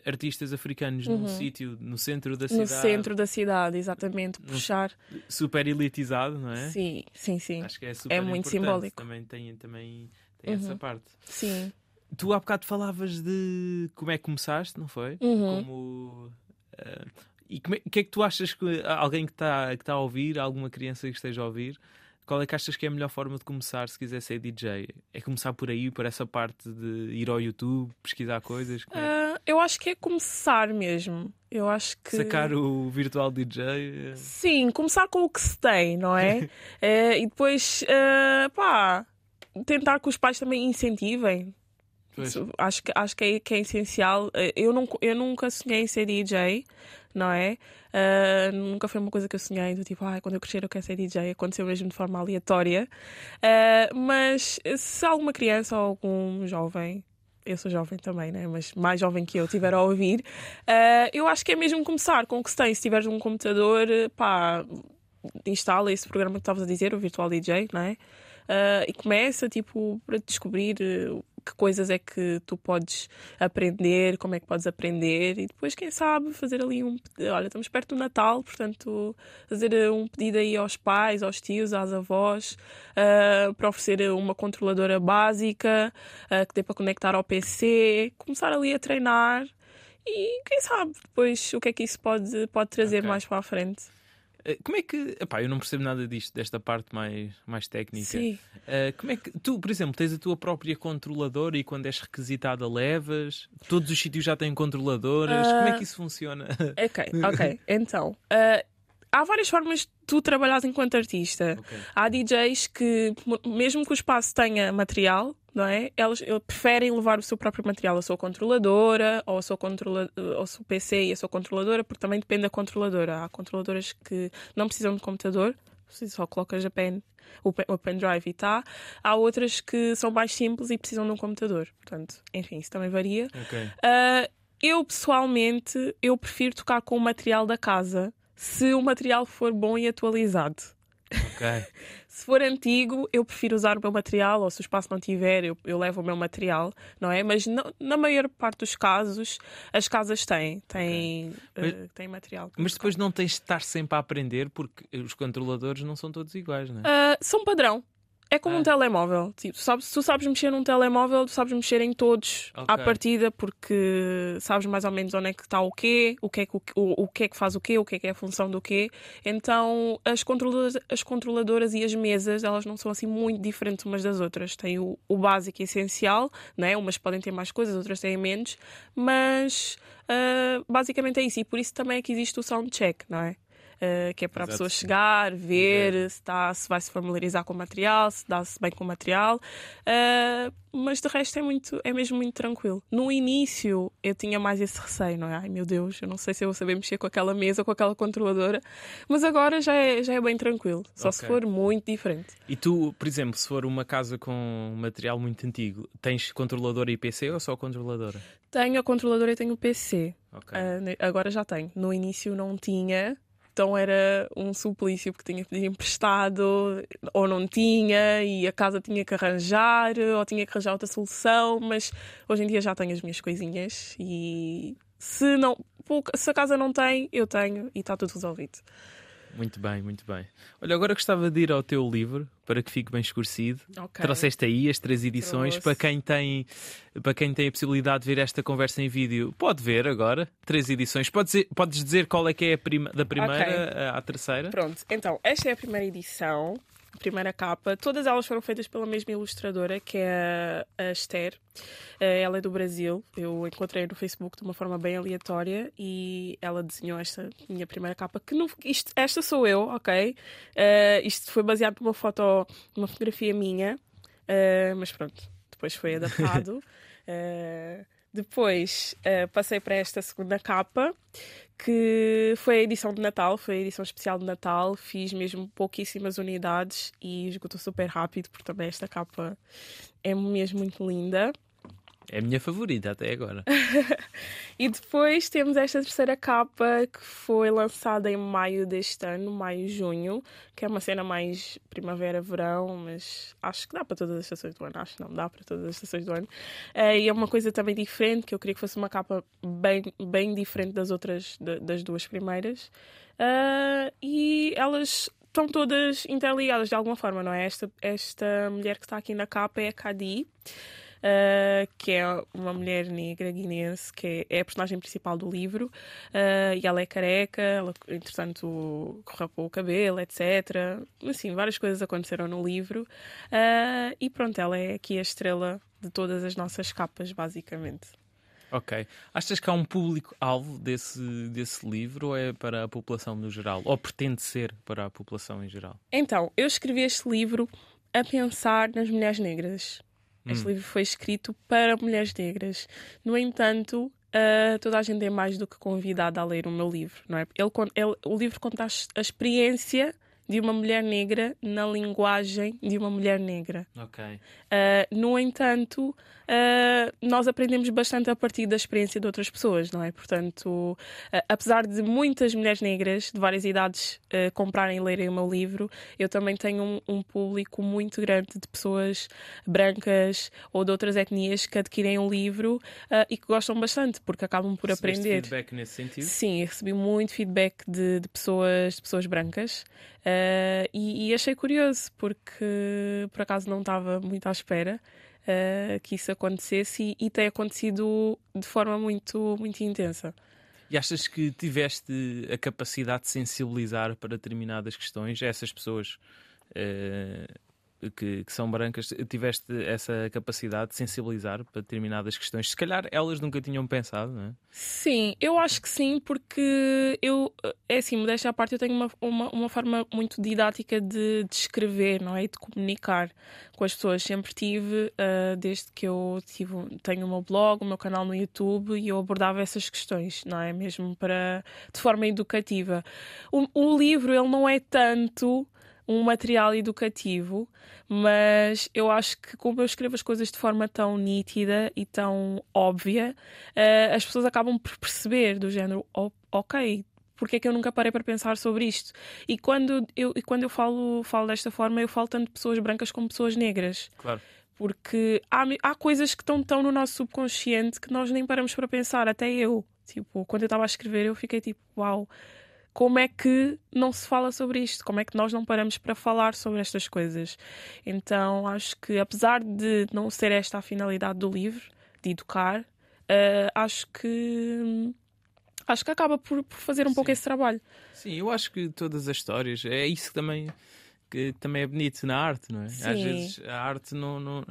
Speaker 2: artistas africanos uhum. num sítio no centro da cidade.
Speaker 3: No centro da cidade, exatamente, puxar.
Speaker 2: Super elitizado, não é?
Speaker 3: Sim, sim, sim.
Speaker 2: Acho que é super
Speaker 3: É muito simbólico.
Speaker 2: Também tem, também uhum. essa parte.
Speaker 3: Sim.
Speaker 2: Tu há bocado falavas de como é que começaste, não foi?
Speaker 3: Uhum.
Speaker 2: Como. Uh, E o que é que tu achas que alguém que está que tá a ouvir, alguma criança que esteja a ouvir, qual é que achas que é a melhor forma de começar se quiser ser DJ? É começar por aí, por essa parte de ir ao YouTube, pesquisar coisas?
Speaker 3: Uh, eu acho que é começar mesmo. Eu acho que.
Speaker 2: Sacar o virtual DJ?
Speaker 3: Sim, começar com o que se tem, não é? é e depois, uh, pá, tentar que os pais também incentivem. Acho que, acho que é, que é essencial. Eu, não, eu nunca sonhei em ser DJ, não é? Uh, nunca foi uma coisa que eu sonhei, do tipo, ah, quando eu crescer eu quero ser DJ. Aconteceu mesmo de forma aleatória. Uh, mas se alguma criança ou algum jovem eu sou jovem também, né? mas mais jovem que eu, tiver a ouvir, uh, eu acho que é mesmo começar com o que se tem. Se tiveres um computador, pá, instala esse programa que estavas a dizer, o Virtual DJ, não é? Uh, e começa, tipo, para descobrir que coisas é que tu podes aprender, como é que podes aprender e depois, quem sabe, fazer ali um. Olha, estamos perto do Natal, portanto, fazer eh, um pedido aí aos pais, aos tios, às avós, uh, para oferecer uma controladora básica uh, que dê para conectar ao PC, começar ali a treinar e quem sabe depois o que é que isso pode, pode trazer okay. mais para a frente.
Speaker 2: Eh, como é que. Epá, eu não percebo nada disto, desta parte mais, mais técnica.
Speaker 3: Sim.
Speaker 2: Uh, como é que. Tu, por exemplo, tens a tua própria controladora e quando és requisitada levas? Todos os sítios já têm controladoras? Uh... Como é que isso funciona?
Speaker 3: Ok, ok. Então. Uh, há várias formas de tu trabalhares enquanto artista. Okay. Há DJs que, mesmo que o espaço tenha material, não é? Elas preferem levar o seu próprio material, a sua controladora, ou, a sua controla, ou o seu PC e a sua controladora, porque também depende da controladora. Há controladoras que não precisam de computador, só colocas a pen, o, pen, o pendrive e está. Há outras que são mais simples e precisam de um computador. Portanto, enfim, isso também varia.
Speaker 2: Okay. Uh,
Speaker 3: eu, pessoalmente, eu prefiro tocar com o material da casa, se o material for bom e atualizado.
Speaker 2: Okay.
Speaker 3: se for antigo, eu prefiro usar o meu material, ou se o espaço não tiver, eu, eu levo o meu material, não é? Mas na maior parte dos casos, as casas têm, têm, okay. uh, têm material.
Speaker 2: Mas depois não tens de estar sempre a aprender, porque os controladores não são todos iguais, não
Speaker 3: é? Uh, são padrão. É como ah. um telemóvel. Tipo, sabes, se tu sabes mexer num telemóvel, tu sabes mexer em todos okay. à partida, porque sabes mais ou menos onde é que está o quê, o que é que, o, o que, é que faz o quê, o que é que é a função do quê. Então, as controladoras, as controladoras e as mesas, elas não são assim muito diferentes umas das outras. Tem o, o básico e essencial, né? umas podem ter mais coisas, outras têm menos, mas uh, basicamente é isso. E por isso também é que existe o soundcheck, não é? Uh, que é para Exato. a pessoa chegar, ver se, está, se vai se familiarizar com o material, se dá-se bem com o material. Uh, mas de resto é, muito, é mesmo muito tranquilo. No início eu tinha mais esse receio, não é? Ai meu Deus, eu não sei se eu vou saber mexer com aquela mesa, com aquela controladora, mas agora já é, já é bem tranquilo, só okay. se for muito diferente.
Speaker 2: E tu, por exemplo, se for uma casa com material muito antigo, tens controladora e PC ou só controladora?
Speaker 3: Tenho a controladora e tenho o PC. Okay. Uh, agora já tenho. No início não tinha, então era um suplício porque tinha que pedir emprestado ou não tinha e a casa tinha que arranjar ou tinha que arranjar outra solução, mas hoje em dia já tenho as minhas coisinhas e se não se a casa não tem, eu tenho e está tudo resolvido.
Speaker 2: Muito bem, muito bem. Olha, agora gostava de ir ao teu livro para que fique bem escurecido.
Speaker 3: Okay.
Speaker 2: Trouxeste aí as três edições para quem tem para quem tem a possibilidade de ver esta conversa em vídeo. Pode ver agora três edições. Podes dizer, podes dizer qual é que é a prima, da primeira okay. à terceira?
Speaker 3: Pronto. Então esta é a primeira edição a primeira capa. Todas elas foram feitas pela mesma ilustradora, que é a Esther. Eh, ela é do Brasil. Eu encontrei no Facebook de uma forma bem aleatória e ela desenhou esta minha primeira capa. Que não, isto, esta sou eu, ok? Uh, isto foi baseado numa foto, numa fotografia minha, uh, mas pronto, depois foi adaptado. Uh, depois passei para esta segunda capa, que foi a edição de Natal, foi a edição especial de Natal. Fiz mesmo pouquíssimas unidades e esgotou super rápido, porque também esta capa é mesmo muito linda.
Speaker 2: É a minha favorita até agora.
Speaker 3: e depois temos esta terceira capa que foi lançada em maio deste ano, maio junho, que é uma cena mais primavera-verão, mas acho que dá para todas as estações do ano. Acho que não dá para todas as estações do ano. Uh, e é uma coisa também diferente, que eu queria que fosse uma capa bem, bem diferente das outras, das duas primeiras. Uh, e elas estão todas interligadas de alguma forma, não é? Esta, esta mulher que está aqui na capa é a Cadi. Uh, que é uma mulher negra guinense, que é, a personagem principal do livro, uh, e ela é careca, ela, entretanto, corrapou o cabelo, etc. Assim, várias coisas aconteceram no livro, uh, e pronto, ela é aqui a estrela de todas as nossas capas, basicamente.
Speaker 2: Ok. Achas que há um público-alvo desse, desse livro ou é para a população no geral? Ou pretende ser para a população em geral?
Speaker 3: Então, eu escrevi este livro a pensar nas mulheres negras. Este hum. livro foi escrito para mulheres negras. No entanto, uh, toda a gente é mais do que convidada a ler o meu livro, não é? Ele, ele, o livro conta a experiência de uma mulher negra na linguagem de uma mulher negra.
Speaker 2: Ok. Uh,
Speaker 3: no entanto, uh, nós aprendemos bastante a partir da experiência de outras pessoas, não é? Portanto, uh, apesar de muitas mulheres negras de várias idades comprarem e lerem o meu livro, eu também tenho um, um, público muito grande de pessoas brancas ou de outras etnias que adquirem o livro e que gostam bastante, porque acabam por Recebeste aprender.
Speaker 2: feedback nesse sentido?
Speaker 3: Sim, recebi muito feedback de, de pessoas, de pessoas brancas. Uh, e, e, achei curioso, porque por acaso não estava muito à espera uh, que isso acontecesse e, e, tem acontecido de forma muito, muito intensa.
Speaker 2: E achas que tiveste a capacidade de sensibilizar para determinadas questões essas pessoas? Uh, que, que, são brancas, tiveste essa capacidade de sensibilizar para determinadas questões? Se calhar elas nunca tinham pensado, não é?
Speaker 3: Sim, eu acho que sim, porque eu, é assim, à parte, eu tenho uma, uma, uma forma muito didática de, de escrever, não é? E de comunicar com as pessoas. Sempre tive, uh, desde que eu tive, tenho o meu blog, o meu canal no YouTube, e eu abordava essas questões, não é? Mesmo para, de forma educativa. O, o livro, ele não é tanto um material educativo, mas eu acho que como eu escrevo as coisas de forma tão nítida e tão óbvia, uh, as pessoas acabam por perceber do género, oh, ok, porque é que eu nunca parei para pensar sobre isto? E quando eu, e quando eu falo, falo desta forma, eu falo tanto de pessoas brancas como pessoas negras.
Speaker 2: Claro.
Speaker 3: Porque há, há coisas que estão tão no nosso subconsciente que nós nem paramos para pensar, até eu. Tipo, quando eu estava a escrever, eu fiquei tipo, uau, como é que não se fala sobre isto? Como é que nós não paramos para falar sobre estas coisas? Então acho que, apesar de não ser esta a finalidade do livro, de educar, uh, acho que. Acho que acaba por, por fazer um Sim. pouco esse trabalho.
Speaker 2: Sim, eu acho que todas as histórias, é isso que também, que também é bonito na arte, não é? Sim. Às vezes a arte não, não,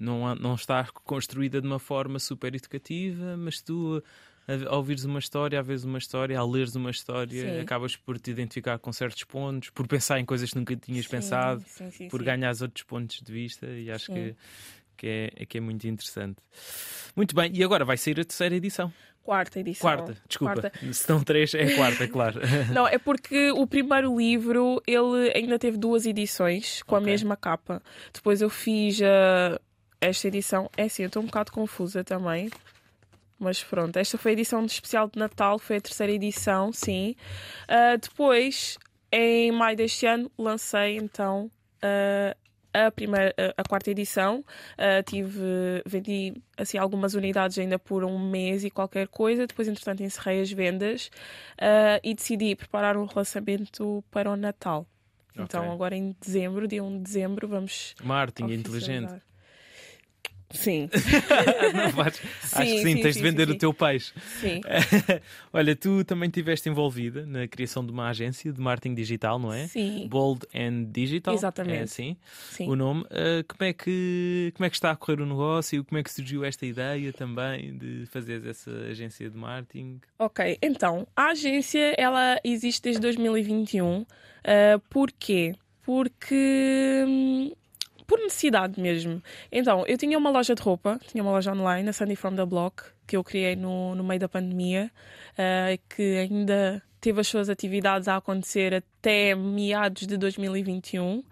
Speaker 2: não, não está construída de uma forma super educativa, mas tu a ouvires uma história, a veres uma história, a leres uma história, sim. acabas por te identificar com certos pontos, por pensar em coisas que nunca tinhas sim, pensado, sim, por ganhares outros pontos de vista e acho que, que, é, que é muito interessante. Muito bem, e agora vai sair a terceira edição.
Speaker 3: Quarta edição.
Speaker 2: Quarta, desculpa. Quarta. Se estão três, é a quarta, claro.
Speaker 3: Não, é porque o primeiro livro ele ainda teve duas edições com okay. a mesma capa. Depois eu fiz uh, esta edição. É assim, eu estou um bocado confusa também, mas pronto, esta foi a edição de especial de Natal, foi a terceira edição, sim. Uh, depois, em maio deste ano, lancei então uh, a primeira, a quarta edição. Uh, tive, vendi assim algumas unidades ainda por um mês e qualquer coisa. Depois, entretanto, encerrei as vendas e decidi preparar um relançamento para o Natal. Okay. Então, agora em dezembro, dia 1 de dezembro, vamos.
Speaker 2: Marketing inteligente.
Speaker 3: Sim.
Speaker 2: vais... sim Acho que sim, sim tens sim, de vender o teu peixe.
Speaker 3: Sim.
Speaker 2: Olha, tu também estiveste envolvida na criação de uma agência de marketing digital, não é?
Speaker 3: Sim.
Speaker 2: Bold and Digital.
Speaker 3: Exatamente.
Speaker 2: É assim sim. o nome. Uh, como, é que, como é que está a correr o negócio? Como é que surgiu esta ideia também de fazer essa agência de marketing?
Speaker 3: Ok, então, a agência ela existe desde 2021. Uh, porquê? Porque hum, por necessidade mesmo. Então, eu tinha uma loja de roupa, tinha uma loja online, a Sandy From The Block, que eu criei no, no meio da pandemia, uh, que ainda teve as suas atividades a acontecer até meados de 2021. Uh,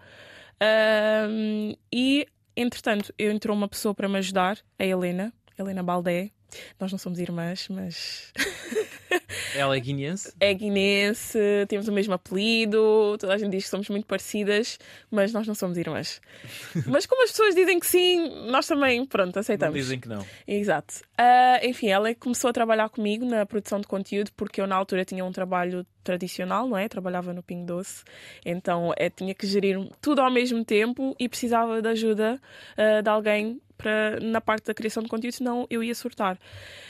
Speaker 3: e, entretanto, eu entrou uma pessoa para me ajudar, a Helena, Helena Baldé. Nós não somos irmãs, mas.
Speaker 2: Ela é guineense?
Speaker 3: É guineense, temos o mesmo apelido, toda a gente diz que somos muito parecidas, mas nós não somos irmãs. mas como as pessoas dizem que sim, nós também, pronto, aceitamos.
Speaker 2: Não dizem que não.
Speaker 3: Exato. Uh, enfim, ela começou a trabalhar comigo na produção de conteúdo, porque eu na altura tinha um trabalho tradicional, não é? Trabalhava no Ping Doce, então é, tinha que gerir tudo ao mesmo tempo e precisava de ajuda uh, de alguém para, na parte da criação de conteúdo, senão eu ia surtar.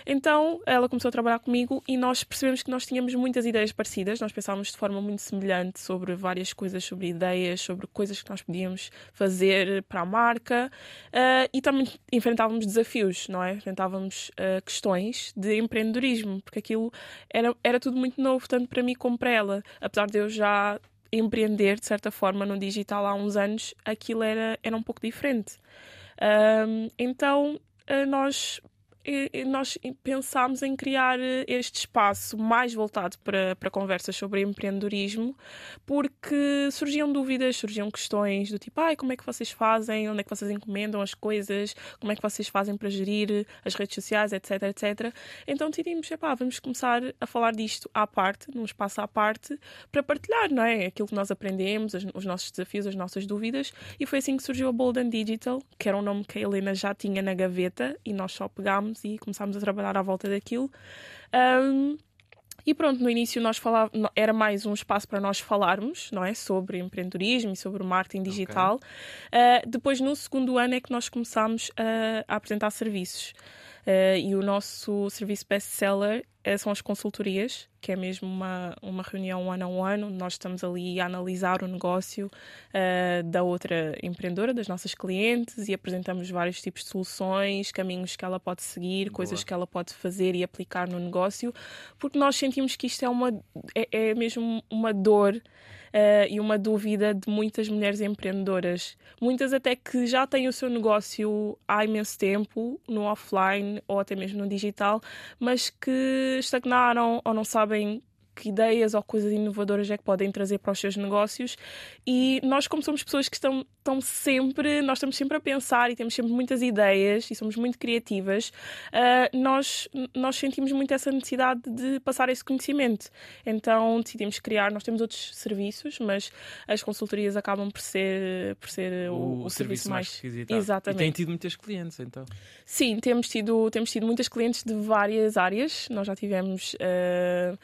Speaker 3: Então ela começou a trabalhar comigo e nós percebemos que nós tínhamos muitas ideias parecidas, nós pensávamos de forma muito semelhante sobre várias coisas, sobre ideias, sobre coisas que nós podíamos fazer para a marca uh, e também enfrentávamos desafios, não é? Enfrentávamos uh, questões de empreendedorismo, porque aquilo era, era tudo muito novo, tanto para mim como para ela. Apesar de eu já empreender, de certa forma, no digital há uns anos, aquilo era, era um pouco diferente. Um, então, eh, nós nós pensámos em criar eh, este espaço mais voltado para, para conversas sobre empreendedorismo, porque surgiam dúvidas, surgiam questões do tipo, ah, como é que vocês fazem, onde é que vocês encomendam as coisas, como é que vocês fazem para gerir as redes sociais, etc, etc. Então decidimos, vamos começar a falar disto à parte, num espaço à parte, para partilhar, não é? Aquilo que nós aprendemos, os nossos desafios, as nossas dúvidas, e foi assim que surgiu a Bold and Digital, que era um nome que a Helena já tinha na gaveta, e nós só pegámos e começámos a trabalhar à volta daquilo. Um, e pronto, no início nós falávamos, era mais um espaço para nós falarmos, não é? Sobre empreendedorismo e sobre o marketing digital. Okay. Uh, depois, no segundo ano, é que nós começámos a, a apresentar serviços. Uh, e o nosso serviço best-seller uh, são as consultorias, que é mesmo uma, uma reunião ano a um ano, onde nós estamos ali a analisar o negócio uh, da outra empreendedora, das nossas clientes, e apresentamos vários tipos de soluções, caminhos que ela pode seguir, Boa. coisas que ela pode fazer e aplicar no negócio, porque nós sentimos que isto é, uma, é, é mesmo uma dor uh, e uma dúvida de muitas mulheres empreendedoras. Muitas até que já têm o seu negócio há imenso tempo, no offline ou até mesmo no digital, mas que estagnaram ou não sabem having que ideias ou coisas inovadoras é que podem trazer para os seus negócios. E nós, como somos pessoas que estão, estão sempre, nós estamos sempre a pensar e temos sempre muitas ideias e somos muito criativas, uh, nós, nós sentimos muito essa necessidade de passar esse conhecimento. Então decidimos criar, nós temos outros serviços, mas as consultorias acabam por ser, por ser o, o, o serviço, serviço, mais,
Speaker 2: Exatamente. E têm tido muitas clientes, então?
Speaker 3: Sim, temos tido, temos tido muitas clientes de várias áreas. Nós já tivemos. Uh,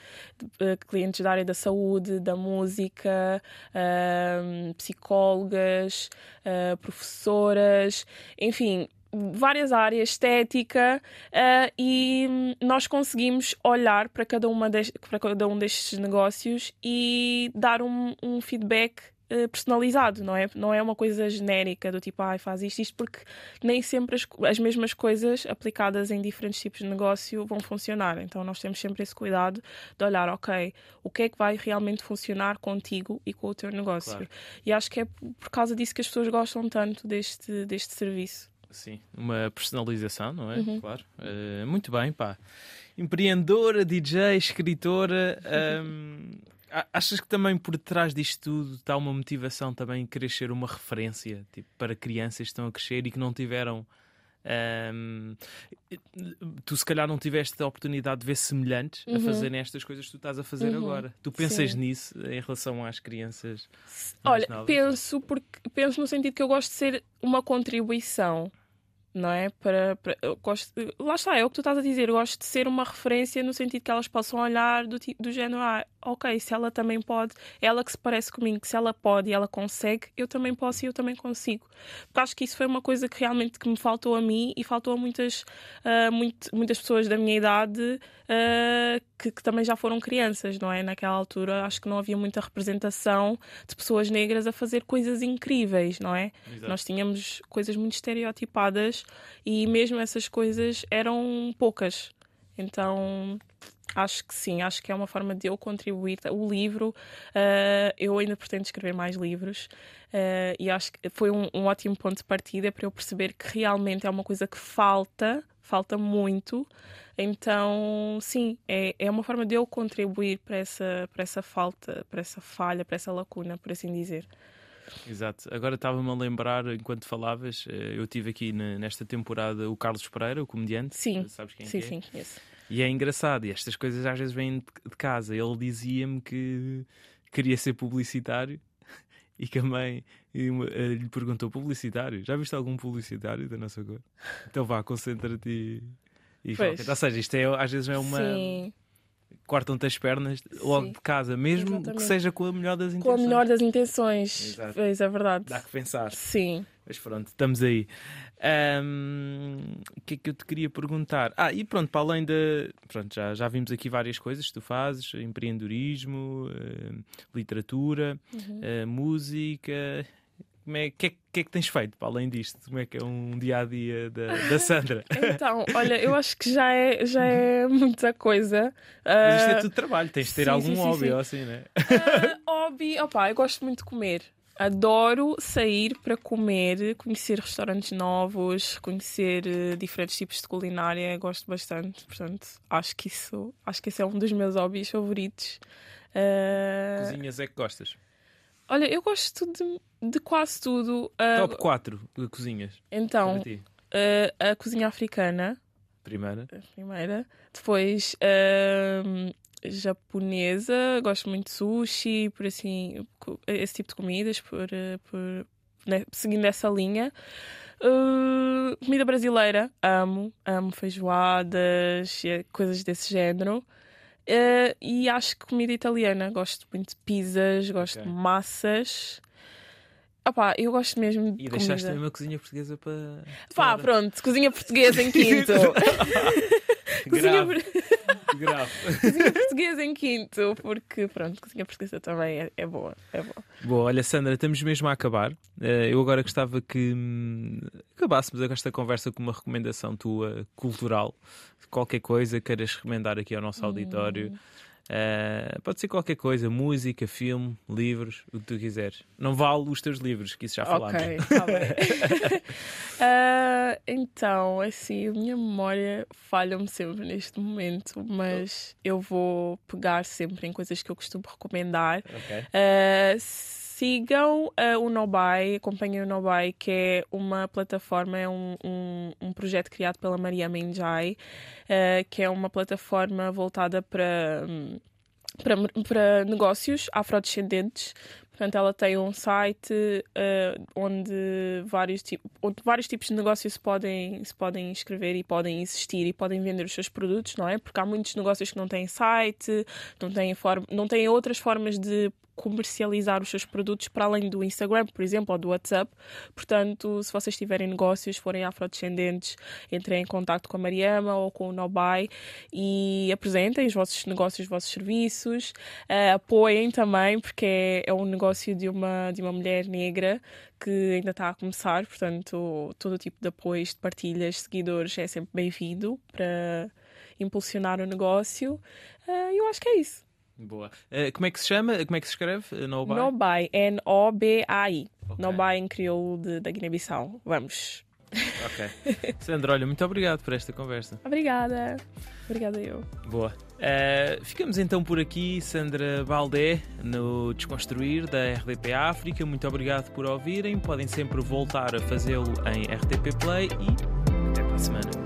Speaker 3: clientes da área da saúde, da música, uh, psicólogas, uh, professoras, enfim, várias áreas, estética, uh, e nós conseguimos olhar para cada, uma para cada um destes negócios e dar um, um feedback eh, personalizado, não é? Não é uma coisa genérica do tipo, ah, faz isto, isto, porque nem sempre as, as mesmas coisas aplicadas em diferentes tipos de negócio vão funcionar. Então nós temos sempre esse cuidado de olhar, ok, o que é que vai realmente funcionar contigo e com o teu negócio. Claro. E acho que é por causa disso que as pessoas gostam tanto deste, deste serviço.
Speaker 2: Sim, uma personalização, não é? Uhum. Claro. Uh, muito bem, pá. Empreendedora, DJ, escritora. Um, Achas que também por trás disto tudo está uma motivação também em querer ser uma referência tipo, para crianças que estão a crescer e que não tiveram. Tu se calhar não tiveste a oportunidade de ver semelhantes uhum. a fazerem estas coisas que tu estás a fazer uhum. agora. Tu pensas Sim. nisso em relação às crianças?
Speaker 3: Olha,
Speaker 2: novas?
Speaker 3: penso porque penso no sentido que eu gosto de ser uma contribuição não é? Para, para gosto, lá está, é o que tu estás a dizer. Eu gosto de ser uma referência no sentido que elas possam olhar do, do género, ah, ok, se ela também pode, ela que se parece comigo, que se ela pode e ela consegue, eu também posso e eu também consigo. Porque acho que isso foi uma coisa que realmente que me faltou a mim e faltou a muitas, uh, muito, muitas pessoas da minha idade uh, que, que, também já foram crianças, não é? Naquela altura acho que não havia muita representação de pessoas negras a fazer coisas incríveis, não é? Exato. Nós tínhamos coisas muito estereotipadas e mesmo essas coisas eram poucas. Então Acho que sim, acho que é uma forma de eu contribuir. O livro, uh, eu ainda pretendo escrever mais livros uh, e acho que foi um, um, ótimo ponto de partida para eu perceber que realmente é uma coisa que falta, falta muito. Então, sim, é, é uma forma de eu contribuir para essa, para essa falta, para essa falha, para essa lacuna, por assim dizer.
Speaker 2: Exato. Agora estava-me a lembrar, enquanto falavas, eh, eu tive aqui nesta temporada o Carlos Pereira, o comediante.
Speaker 3: Sim.
Speaker 2: Sabes quem
Speaker 3: sim,
Speaker 2: é?
Speaker 3: Sim, sim,
Speaker 2: e é engraçado, e estas coisas às vezes vêm de casa. Ele dizia-me que queria ser publicitário e que a mãe lhe perguntou: publicitário? Já viste algum publicitário da nossa cor? Então vá, concentra-te e. e Ou seja, isto é, às vezes é uma. Sim cortam-te as pernas logo Sim, de casa, mesmo exatamente. que seja com a melhor das intenções.
Speaker 3: Com a melhor das intenções, Exato. É verdade.
Speaker 2: Dá que pensar.
Speaker 3: Sim.
Speaker 2: Mas pronto, estamos aí. Um, o que é que eu te queria perguntar? Ah, e pronto, para além de. Pronto, já, já vimos aqui várias coisas que tu fazes: empreendedorismo, uh, literatura, uhum. uh, música. Como é, que, é, que é que tens feito para além disto? Como é que é um dia a dia da, da Sandra?
Speaker 3: então, olha, eu acho que já é, já é muita coisa.
Speaker 2: Mas isto é tudo trabalho, tens de ter sim, algum sim, hobby sim, ou assim, né?
Speaker 3: Uh, hobby, opá, eu gosto muito de comer. Adoro sair para comer, conhecer restaurantes novos, conhecer uh, diferentes tipos de culinária, gosto bastante. Portanto, acho que isso, acho que esse é um dos meus hobbies favoritos.
Speaker 2: Uh... Cozinhas é que gostas?
Speaker 3: Olha, eu gosto de, de quase tudo.
Speaker 2: Uh... Top 4 de cozinhas.
Speaker 3: Então, a cozinha africana.
Speaker 2: Primeira.
Speaker 3: A primeira. Depois japonesa, gosto muito de sushi, por assim, esse tipo de comidas, por, eh, por né, seguindo essa linha. Uh, comida brasileira, amo, amo feijoadas e coisas desse género. Uh, e acho que comida italiana, gosto muito de pizzas, gosto okay. de massas. Opá, eu gosto mesmo de.
Speaker 2: E
Speaker 3: comida.
Speaker 2: deixaste também uma cozinha portuguesa para.
Speaker 3: Pá, pronto, cozinha portuguesa em quinto.
Speaker 2: cozinha... Grave.
Speaker 3: Cozinha portuguesa em quinto, porque pronto, cozinha portuguesa também é, é boa, é boa.
Speaker 2: Boa, olha Sandra, estamos mesmo a acabar. Eh, eu agora gostava que hum, acabássemos esta conversa com uma recomendação tua cultural, qualquer coisa queiras recomendar aqui ao nosso auditório. Hum. Uh, pode ser qualquer coisa, música, filme, livros, o que tu quiseres. Não vale os teus livros, que isso já falámos.
Speaker 3: Ok, tá bem. uh, então, assim, a minha memória falha-me sempre neste momento, mas eu vou pegar sempre em coisas que eu costumo recomendar.
Speaker 2: Okay.
Speaker 3: Uh, sigam uh, o Nobai, acompanhem o Nobai, que é uma plataforma, é um, um, um projeto criado pela Maria Menjai, uh, que é uma plataforma voltada para. para, para negócios afrodescendentes, Portanto, ela tem um site uh, onde, vários onde vários tipos de negócios se podem, se podem inscrever e podem existir e podem vender os seus produtos, não é? Porque há muitos negócios que não têm site, não têm, não têm outras formas de comercializar os seus produtos para além do Instagram, por exemplo, ou do WhatsApp. Portanto, se vocês tiverem negócios, forem afrodescendentes, entrem em contato com a Mariama ou com o Nobai e apresentem os vossos negócios, os vossos serviços. Uh, apoiem também, porque é, é um negócio de uma, de uma mulher negra que ainda está a começar, portanto, todo tipo de apoios, de partilhas, seguidores é sempre bem-vindo para impulsionar o negócio. Uh, eu acho que é isso.
Speaker 2: Boa. Uh, como é que se chama? Como é que se escreve? Eh, Nobai?
Speaker 3: Nobai. N-O-B-A-I. Okay. Nobai em crioulo da Guiné-Bissau. Vamos.
Speaker 2: Ok. Sandra, olha, muito obrigado por esta conversa.
Speaker 3: Obrigada. Obrigada eu.
Speaker 2: Boa. Uh, ficamos então por aqui, Sandra Baldé, no Desconstruir da RDP África. Muito obrigado por ouvirem. Podem sempre voltar a fazê-lo em RTP Play e até para a semana.